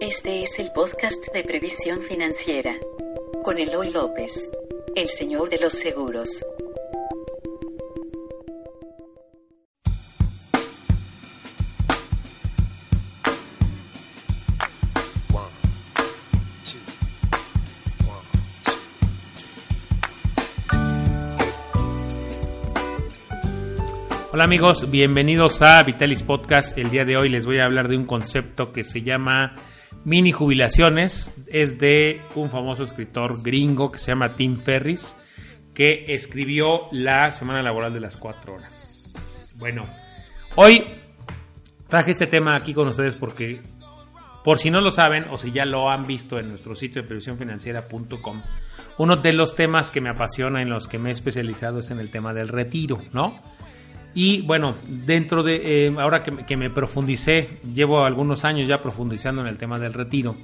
Este es el podcast de previsión financiera con Eloy López, el señor de los seguros. Hola amigos, bienvenidos a Vitalis Podcast. El día de hoy les voy a hablar de un concepto que se llama mini jubilaciones. Es de un famoso escritor gringo que se llama Tim Ferris, que escribió la semana laboral de las cuatro horas. Bueno, hoy traje este tema aquí con ustedes porque, por si no lo saben o si ya lo han visto en nuestro sitio de previsiónfinanciera.com, uno de los temas que me apasiona en los que me he especializado es en el tema del retiro, ¿no? Y bueno, dentro de, eh, ahora que, me profundicé, llevo algunos años ya profundizando en el tema del retiro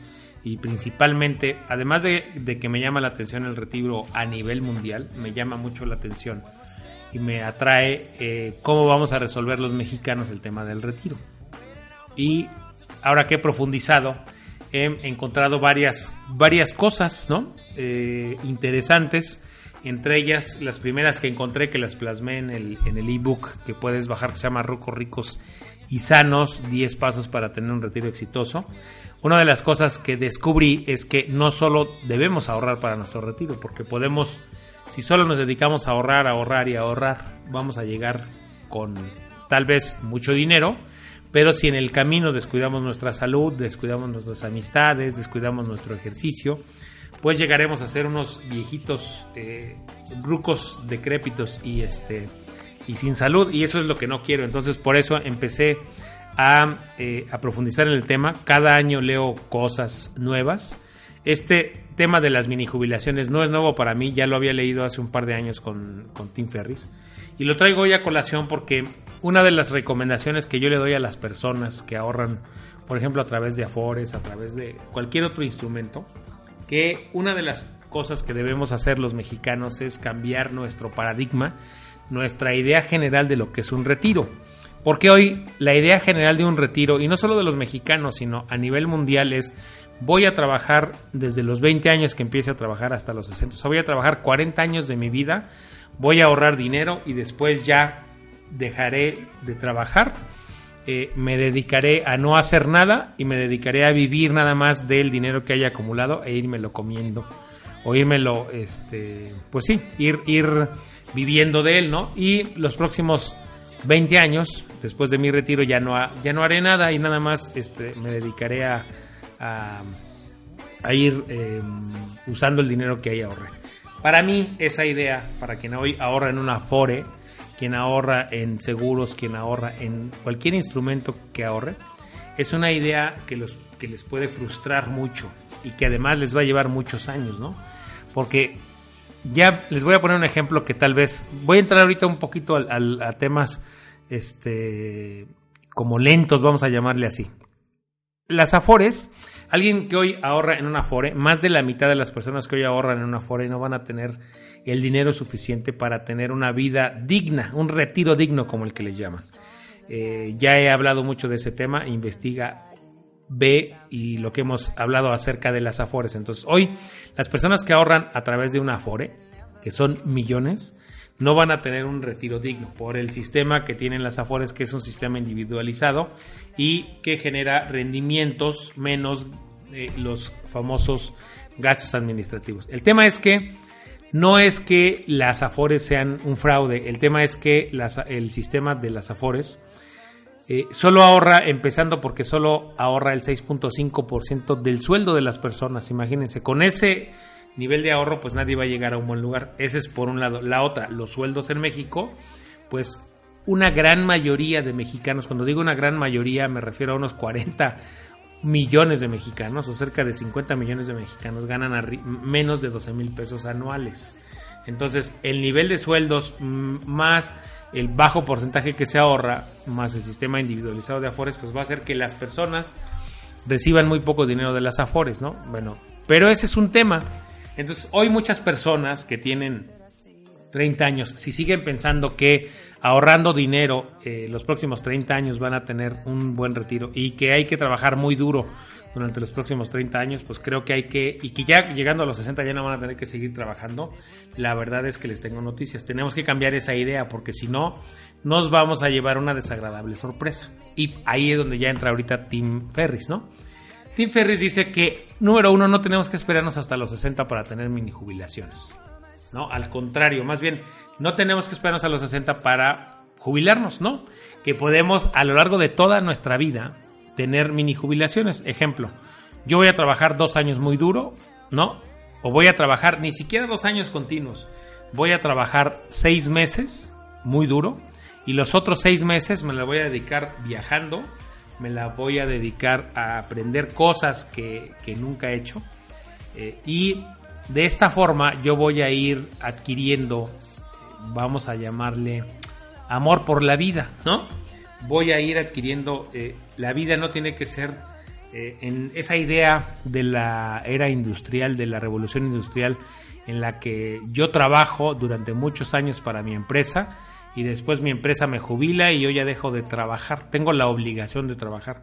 y principalmente, además de, que me llama la atención el retiro a nivel mundial, me llama mucho la atención y me atrae eh, cómo vamos a resolver los mexicanos el tema del retiro. Y ahora que he profundizado, he encontrado varias, varias cosas ¿no? Eh, interesantes entre ellas, las primeras que encontré, que las plasmé en el en el ebook que puedes bajar, que se llama Rocos Ricos y Sanos, 10 pasos para tener un retiro exitoso. Una de las cosas que descubrí es que no solo debemos ahorrar para nuestro retiro, porque podemos, si solo nos dedicamos a ahorrar, ahorrar y ahorrar, vamos a llegar con tal vez mucho dinero, pero si en el camino descuidamos nuestra salud, descuidamos nuestras amistades, descuidamos nuestro ejercicio, pues llegaremos a ser unos viejitos eh, rucos decrépitos y este y sin salud. Y eso es lo que no quiero. Entonces por eso empecé a, eh, a profundizar en el tema. Cada año leo cosas nuevas. Este tema de las mini jubilaciones no es nuevo para mí. Ya lo había leído hace un par de años con, con Tim Ferris y lo traigo hoy a colación porque una de las recomendaciones que yo le doy a las personas que ahorran por ejemplo a través de Afores a través de cualquier otro instrumento que una de las cosas que debemos hacer los mexicanos es cambiar nuestro paradigma, nuestra idea general de lo que es un retiro. Porque hoy la idea general de un retiro, y no solo de los mexicanos, sino a nivel mundial es voy a trabajar desde los 20 años que empiece a trabajar hasta los 60. O voy a trabajar 40 años de mi vida, voy a ahorrar dinero y después ya dejaré de trabajar eh, me dedicaré a no hacer nada y me dedicaré a vivir nada más del dinero que haya acumulado e lo comiendo o lo este, pues sí, ir, ir viviendo de él, ¿no? Y los próximos 20 años, después de mi retiro, ya no, ya no haré nada y nada más este, me dedicaré a, a, ir em, usando el dinero que ahí ahorré. Para mí, esa idea, para quien hoy ahorra en una Afore, quien ahorra en seguros, quien ahorra en cualquier instrumento que ahorre, es una idea que, los, que les puede frustrar mucho y que además les va a llevar muchos años, ¿no? Porque ya les voy a poner un ejemplo que tal vez voy a entrar ahorita un poquito a temas este como lentos, vamos a llamarle así. Las afores, alguien que hoy ahorra en una afore, más de la mitad de las personas que hoy ahorran en una afore no van a tener el dinero suficiente para tener una vida digna, un retiro digno como el que les llaman. Eh, ya he hablado mucho de ese tema, investiga, ve y lo que hemos hablado acerca de las afores. Entonces, hoy las personas que ahorran a través de una afore, que son millones, no van a tener un retiro digno por el sistema que tienen las afores, que es un sistema individualizado y que genera rendimientos menos los famosos gastos administrativos. El tema es que no es que las Afores sean un fraude, el tema es que el sistema de las Afores eh, solo ahorra, empezando porque solo ahorra el 6.5% del sueldo de las personas. Imagínense, con ese nivel de ahorro, pues nadie va a llegar a un buen lugar. Ese es por un lado. La otra, los sueldos en México, pues una gran mayoría de mexicanos, cuando digo una gran mayoría me refiero a unos 40 millones de mexicanos, o cerca de 50 millones de mexicanos, ganan menos de 12 mil pesos anuales. Entonces, el nivel de sueldos más el bajo porcentaje que se ahorra, más el sistema individualizado de Afores, pues va a hacer que las personas reciban muy poco dinero de las Afores, ¿no? Bueno, pero ese es un tema. Entonces, hoy muchas personas que tienen 30 años, si siguen pensando que ahorrando dinero eh, los próximos 30 años van a tener un buen retiro y que hay que trabajar muy duro durante los próximos 30 años, pues creo que hay que, y que ya llegando a los 60 ya no van a tener que seguir trabajando, la verdad es que les tengo noticias. Tenemos que cambiar esa idea porque si no, nos vamos a llevar una desagradable sorpresa. Y ahí es donde ya entra ahorita Tim Ferris, ¿no? Tim Ferris dice que, número uno, no tenemos que esperarnos hasta los 60 para tener mini jubilaciones. ¿no? Al contrario, más bien, no tenemos que esperarnos a los 60 para jubilarnos, ¿no? Que podemos a lo largo de toda nuestra vida tener mini jubilaciones. Ejemplo, yo voy a trabajar dos años muy duro, ¿no? O voy a trabajar ni siquiera dos años continuos. Voy a trabajar seis meses muy duro y los otros seis meses me la voy a dedicar viajando, me la voy a dedicar a aprender cosas que, nunca he hecho. Eh, y de esta forma yo voy a ir adquiriendo, vamos a llamarle, amor por la vida, ¿no? Voy a ir adquiriendo, eh, la vida no tiene que ser eh, en esa idea de la era industrial, de la revolución industrial, en la que yo trabajo durante muchos años para mi empresa y después mi empresa me jubila y yo ya dejo de trabajar, tengo la obligación de trabajar.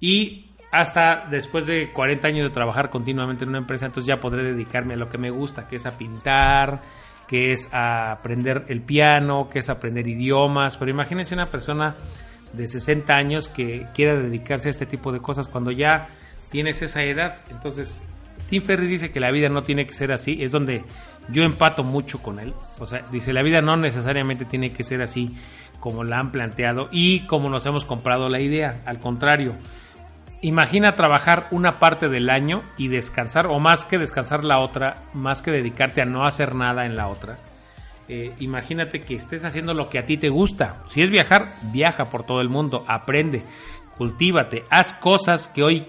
Y hasta después de 40 años de trabajar continuamente en una empresa, entonces ya podré dedicarme a lo que me gusta, que es a pintar, que es a aprender el piano, que es aprender idiomas. Pero imagínense una persona de 60 años que quiera dedicarse a este tipo de cosas cuando ya tienes esa edad. Entonces, Tim Ferris dice que la vida no tiene que ser así, es donde yo empato mucho con él. O sea, dice, la vida no necesariamente tiene que ser así como la han planteado y como nos hemos comprado la idea. Al contrario, Imagina trabajar una parte del año y descansar, o más que descansar la otra, más que dedicarte a no hacer nada en la otra. Eh, imagínate que estés haciendo lo que a ti te gusta. Si es viajar, viaja por todo el mundo, aprende, cultívate, haz cosas que hoy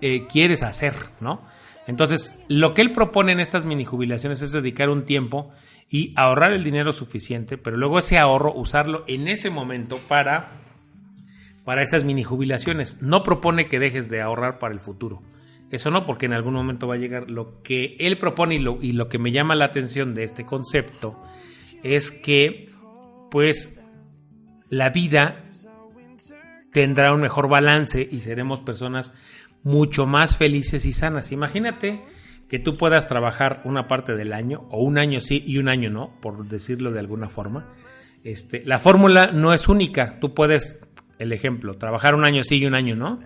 eh, quieres hacer, ¿no? Entonces, lo que él propone en estas mini jubilaciones es dedicar un tiempo y ahorrar el dinero suficiente, pero luego ese ahorro usarlo en ese momento para para esas mini jubilaciones. No propone que dejes de ahorrar para el futuro. Eso no, porque en algún momento va a llegar. Lo que él propone y lo, y lo que me llama la atención de este concepto es que, pues, la vida tendrá un mejor balance y seremos personas mucho más felices y sanas. Imagínate que tú puedas trabajar una parte del año, o un año sí y un año no, por decirlo de alguna forma. Este, la fórmula no es única. Tú puedes el ejemplo, trabajar un año sí y un año no.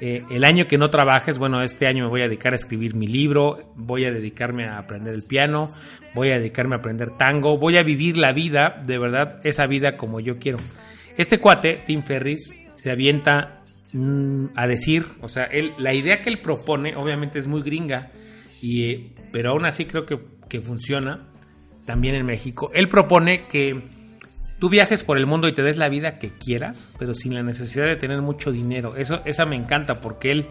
Eh, el año que no trabajes, bueno, este año me voy a dedicar a escribir mi libro, voy a dedicarme a aprender el piano, voy a dedicarme a aprender tango, voy a vivir la vida, de verdad, esa vida como yo quiero. Este cuate, Tim Ferris, se avienta mm, a decir, o sea, él, la idea que él propone, obviamente es muy gringa, y, eh, pero aún así creo que, que funciona también en México. Él propone que tú viajes por el mundo y te des la vida que quieras, pero sin la necesidad de tener mucho dinero. Eso, esa me encanta porque él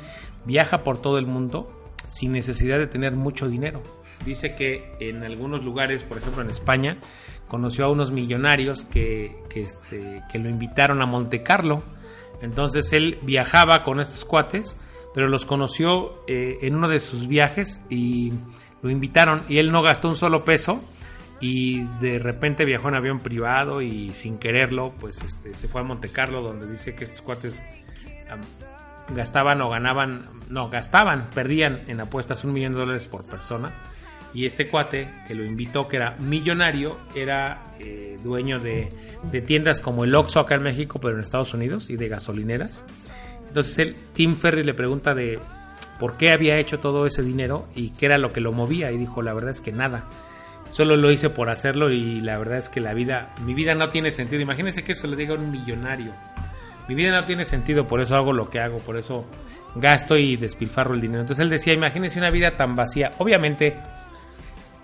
viaja por todo el mundo sin necesidad de tener mucho dinero. Dice que en algunos lugares, por ejemplo en España, conoció a unos millonarios que, que, este, que lo invitaron a Monte Carlo. Entonces él viajaba con estos cuates, pero los conoció eh, en uno de sus viajes y lo invitaron y él no gastó un solo peso y de repente viajó en avión privado y sin quererlo, pues este, se fue a Monte Carlo donde dice que estos cuates gastaban o ganaban, no, gastaban, perdían en apuestas un millón de dólares por persona. Y este cuate que lo invitó, que era millonario, era eh, dueño de, de, tiendas como el Oxxo acá en México, pero en Estados Unidos, y de gasolineras. Entonces el Tim Ferry le pregunta de por qué había hecho todo ese dinero y qué era lo que lo movía. Y dijo, la verdad es que nada Solo lo hice por hacerlo y la verdad es que la vida, mi vida no tiene sentido. Imagínense que eso le diga a un millonario. Mi vida no tiene sentido, por eso hago lo que hago, por eso gasto y despilfarro el dinero. Entonces él decía, imagínense una vida tan vacía. Obviamente,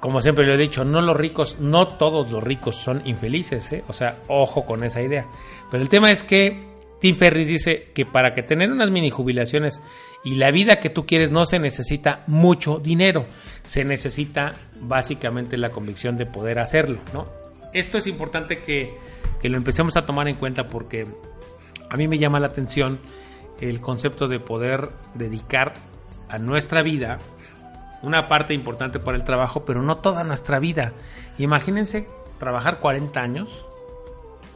como siempre lo he dicho, no los ricos, no todos los ricos son infelices, ¿eh? o sea, ojo con esa idea. Pero el tema es que Tim Ferris dice que para que tener unas mini jubilaciones y la vida que tú quieres no se necesita mucho dinero, se necesita básicamente la convicción de poder hacerlo. Esto es importante que, que lo empecemos a tomar en cuenta porque a mí me llama la atención el concepto de poder dedicar a nuestra vida una parte importante para el trabajo, pero no toda nuestra vida. Imagínense trabajar 40 años,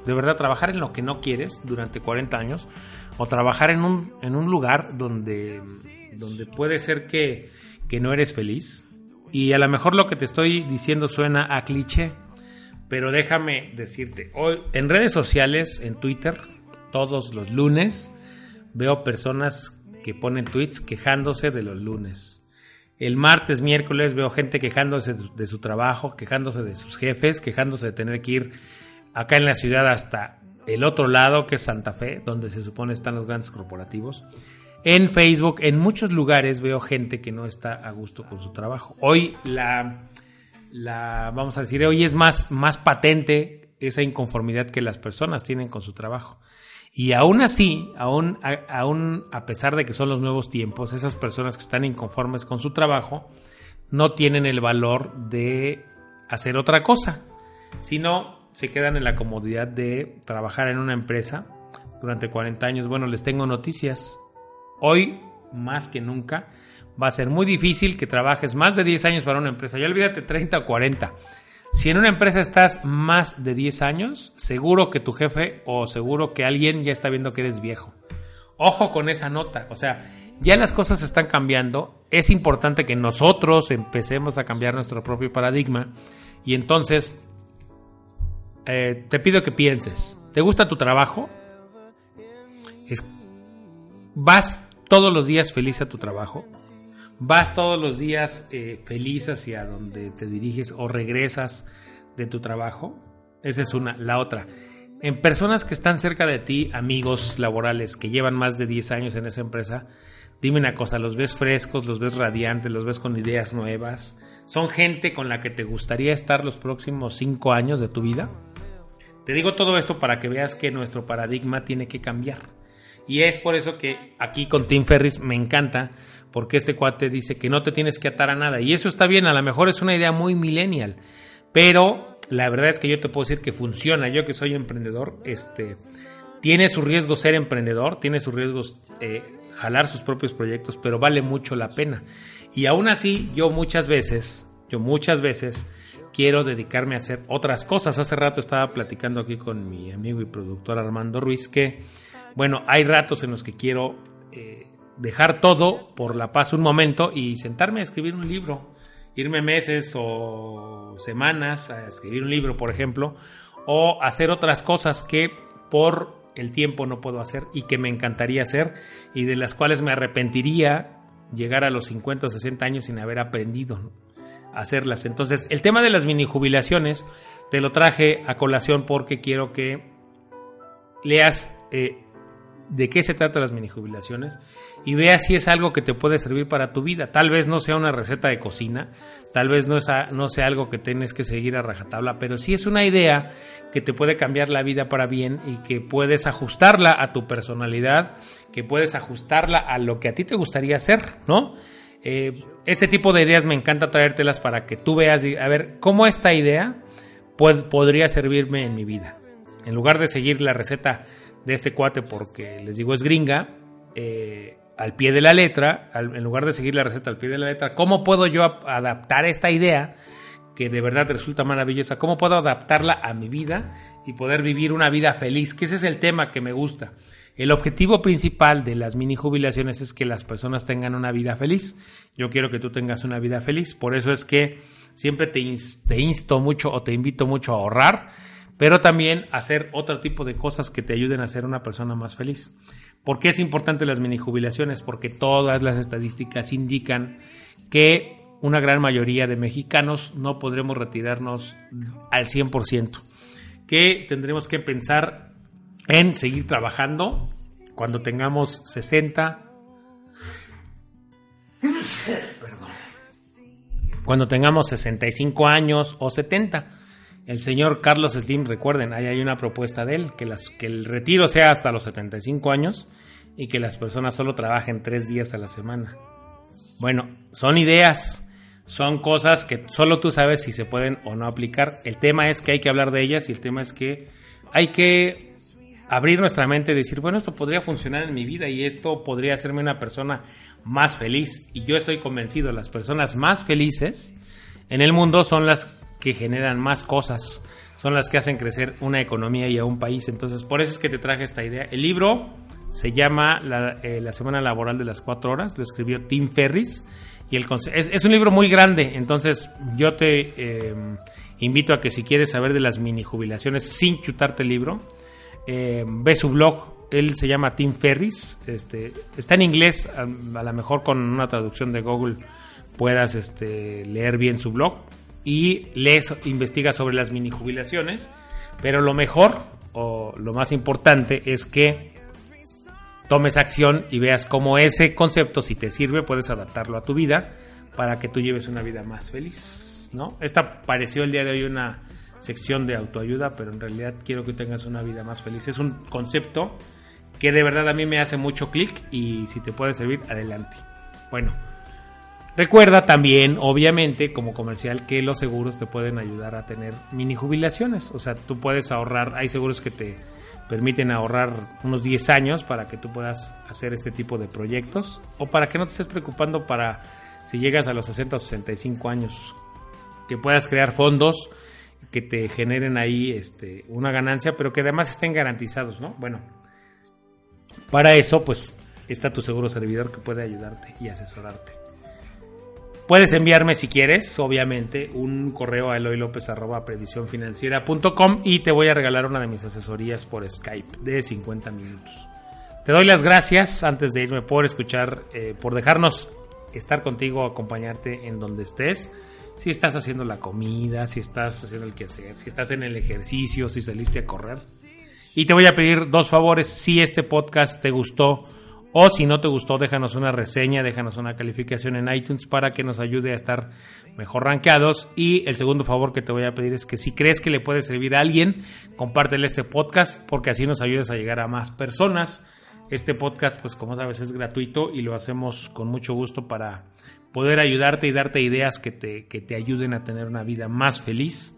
de verdad trabajar en lo que no quieres durante 40 años, o trabajar en un, en un lugar donde, donde puede ser que, que no eres feliz. Y a lo mejor lo que te estoy diciendo suena a cliché, pero déjame decirte, hoy en redes sociales, en Twitter, todos los lunes, veo personas que ponen tweets quejándose de los lunes. El martes, miércoles veo gente quejándose de su trabajo, quejándose de sus jefes, quejándose de tener que ir acá en la ciudad hasta el otro lado, que es Santa Fe, donde se supone están los grandes corporativos. En Facebook, en muchos lugares veo gente que no está a gusto con su trabajo. Hoy la, la vamos a decir, hoy es más, más patente esa inconformidad que las personas tienen con su trabajo. Y aún así, aún, aún a pesar de que son los nuevos tiempos, esas personas que están inconformes con su trabajo no tienen el valor de hacer otra cosa, sino se quedan en la comodidad de trabajar en una empresa durante 40 años. Bueno, les tengo noticias. Hoy, más que nunca, va a ser muy difícil que trabajes más de 10 años para una empresa. Ya olvídate 30 o 40. Si en una empresa estás más de 10 años, seguro que tu jefe o seguro que alguien ya está viendo que eres viejo. Ojo con esa nota, o sea, ya las cosas están cambiando, es importante que nosotros empecemos a cambiar nuestro propio paradigma y entonces eh, te pido que pienses, ¿te gusta tu trabajo? ¿Vas todos los días feliz a tu trabajo? Vas todos los días eh, feliz hacia donde te diriges o regresas de tu trabajo. Esa es una. La otra, en personas que están cerca de ti, amigos laborales que llevan más de 10 años en esa empresa, dime una cosa, los ves frescos, los ves radiantes, los ves con ideas nuevas. ¿Son gente con la que te gustaría estar los próximos 5 años de tu vida? Te digo todo esto para que veas que nuestro paradigma tiene que cambiar. Y es por eso que aquí con Tim Ferris me encanta, porque este cuate dice que no te tienes que atar a nada. Y eso está bien, a lo mejor es una idea muy millennial, pero la verdad es que yo te puedo decir que funciona. Yo que soy emprendedor, este, tiene su riesgo ser emprendedor, tiene sus riesgos eh, jalar sus propios proyectos, pero vale mucho la pena. Y aún así, yo muchas veces, yo muchas veces quiero dedicarme a hacer otras cosas. Hace rato estaba platicando aquí con mi amigo y productor Armando Ruiz que bueno, hay ratos en los que quiero eh, dejar todo por la paz un momento y sentarme a escribir un libro, irme meses o semanas a escribir un libro, por ejemplo, o hacer otras cosas que por el tiempo no puedo hacer y que me encantaría hacer y de las cuales me arrepentiría llegar a los 50 o 60 años sin haber aprendido a hacerlas. Entonces, el tema de las mini jubilaciones te lo traje a colación porque quiero que leas eh, de qué se trata las mini jubilaciones y vea si es algo que te puede servir para tu vida. Tal vez no sea una receta de cocina, tal vez no, no sea algo que tienes que seguir a rajatabla, pero sí es una idea que te puede cambiar la vida para bien y que puedes ajustarla a tu personalidad, que puedes ajustarla a lo que a ti te gustaría hacer, ¿no? Eh, este tipo de ideas me encanta traértelas para que tú veas, a ver, cómo esta idea podría servirme en mi vida. En lugar de seguir la receta de este cuate porque les digo es gringa, eh, al pie de la letra, en lugar de seguir la receta al pie de la letra, ¿cómo puedo yo adaptar esta idea que de verdad resulta maravillosa? ¿Cómo puedo adaptarla a mi vida y poder vivir una vida feliz? Que ese es el tema que me gusta. El objetivo principal de las mini jubilaciones es que las personas tengan una vida feliz. Yo quiero que tú tengas una vida feliz, por eso es que siempre te insto mucho o te invito mucho a ahorrar pero también hacer otro tipo de cosas que te ayuden a ser una persona más feliz. ¿Por qué es importante las mini jubilaciones? Porque todas las estadísticas indican que una gran mayoría de mexicanos no podremos retirarnos al 100%, que tendremos que pensar en seguir trabajando cuando tengamos 60, perdón, cuando tengamos 65 años o 70 el señor Carlos Slim, recuerden, ahí hay una propuesta de él, que, las, que el retiro sea hasta los 75 años y que las personas solo trabajen tres días a la semana. Bueno, son ideas, son cosas que solo tú sabes si se pueden o no aplicar. El tema es que hay que hablar de ellas y el tema es que hay que abrir nuestra mente y decir, bueno, esto podría funcionar en mi vida y esto podría hacerme una persona más feliz. Y yo estoy convencido, las personas más felices en el mundo son las que generan más cosas, son las que hacen crecer una economía y a un país. Entonces, por eso es que te traje esta idea. El libro se llama La, eh, Semana Laboral de las Cuatro Horas, lo escribió Tim Ferris. Y el es, un libro muy grande, entonces yo te eh, invito a que si quieres saber de las mini jubilaciones sin chutarte el libro, eh, ve su blog, él se llama Tim Ferris, este, está en inglés, a, lo mejor con una traducción de Google puedas este, leer bien su blog y lees, investiga sobre las mini jubilaciones, pero lo mejor o lo más importante es que tomes acción y veas cómo ese concepto, si te sirve, puedes adaptarlo a tu vida para que tú lleves una vida más feliz, ¿no? Esta pareció el día de hoy una sección de autoayuda, pero en realidad quiero que tengas una vida más feliz. Es un concepto que de verdad a mí me hace mucho clic y si te puede servir, adelante. Bueno, recuerda también, obviamente, como comercial, que los seguros te pueden ayudar a tener mini jubilaciones. O sea, tú puedes ahorrar, hay seguros que te permiten ahorrar unos 10 años para que tú puedas hacer este tipo de proyectos o para que no te estés preocupando para si llegas a los 60 o 65 años que puedas crear fondos que te generen ahí este, una ganancia, pero que además estén garantizados, ¿no? Bueno, para eso pues está tu seguro servidor que puede ayudarte y asesorarte. Puedes enviarme si quieres, obviamente, un correo a eloylopez.com y te voy a regalar una de mis asesorías por Skype de 50 minutos. Te doy las gracias antes de irme por escuchar, eh, por dejarnos estar contigo, acompañarte en donde estés. Si estás haciendo la comida, si estás haciendo el quehacer, si estás en el ejercicio, si saliste a correr. Y te voy a pedir dos favores. Si este podcast te gustó, o si no te gustó, déjanos una reseña, déjanos una calificación en iTunes para que nos ayude a estar mejor rankeados. Y el segundo favor que te voy a pedir es que si crees que le puede servir a alguien, compártele este podcast porque así nos ayudas a llegar a más personas. Este podcast, pues como sabes, es gratuito y lo hacemos con mucho gusto para poder ayudarte y darte ideas que te, que te ayuden a tener una vida más feliz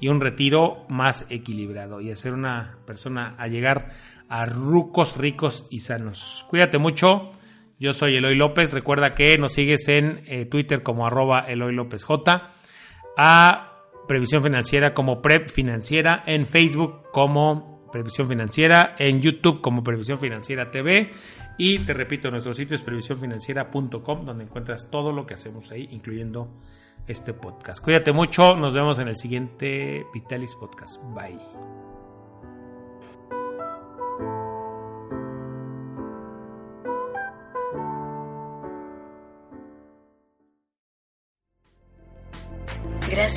y un retiro más equilibrado y a ser una persona a llegar a rucos ricos y sanos. Cuídate mucho. Yo soy Eloy López. Recuerda que nos sigues en eh, Twitter como arroba Eloy López J. A Previsión Financiera como Prep Financiera. En Facebook como Previsión Financiera. En YouTube como Previsión Financiera TV. Y te repito, nuestro sitio es previsiónfinanciera.com donde encuentras todo lo que hacemos ahí, incluyendo este podcast. Cuídate mucho. Nos vemos en el siguiente Vitalis Podcast. Bye.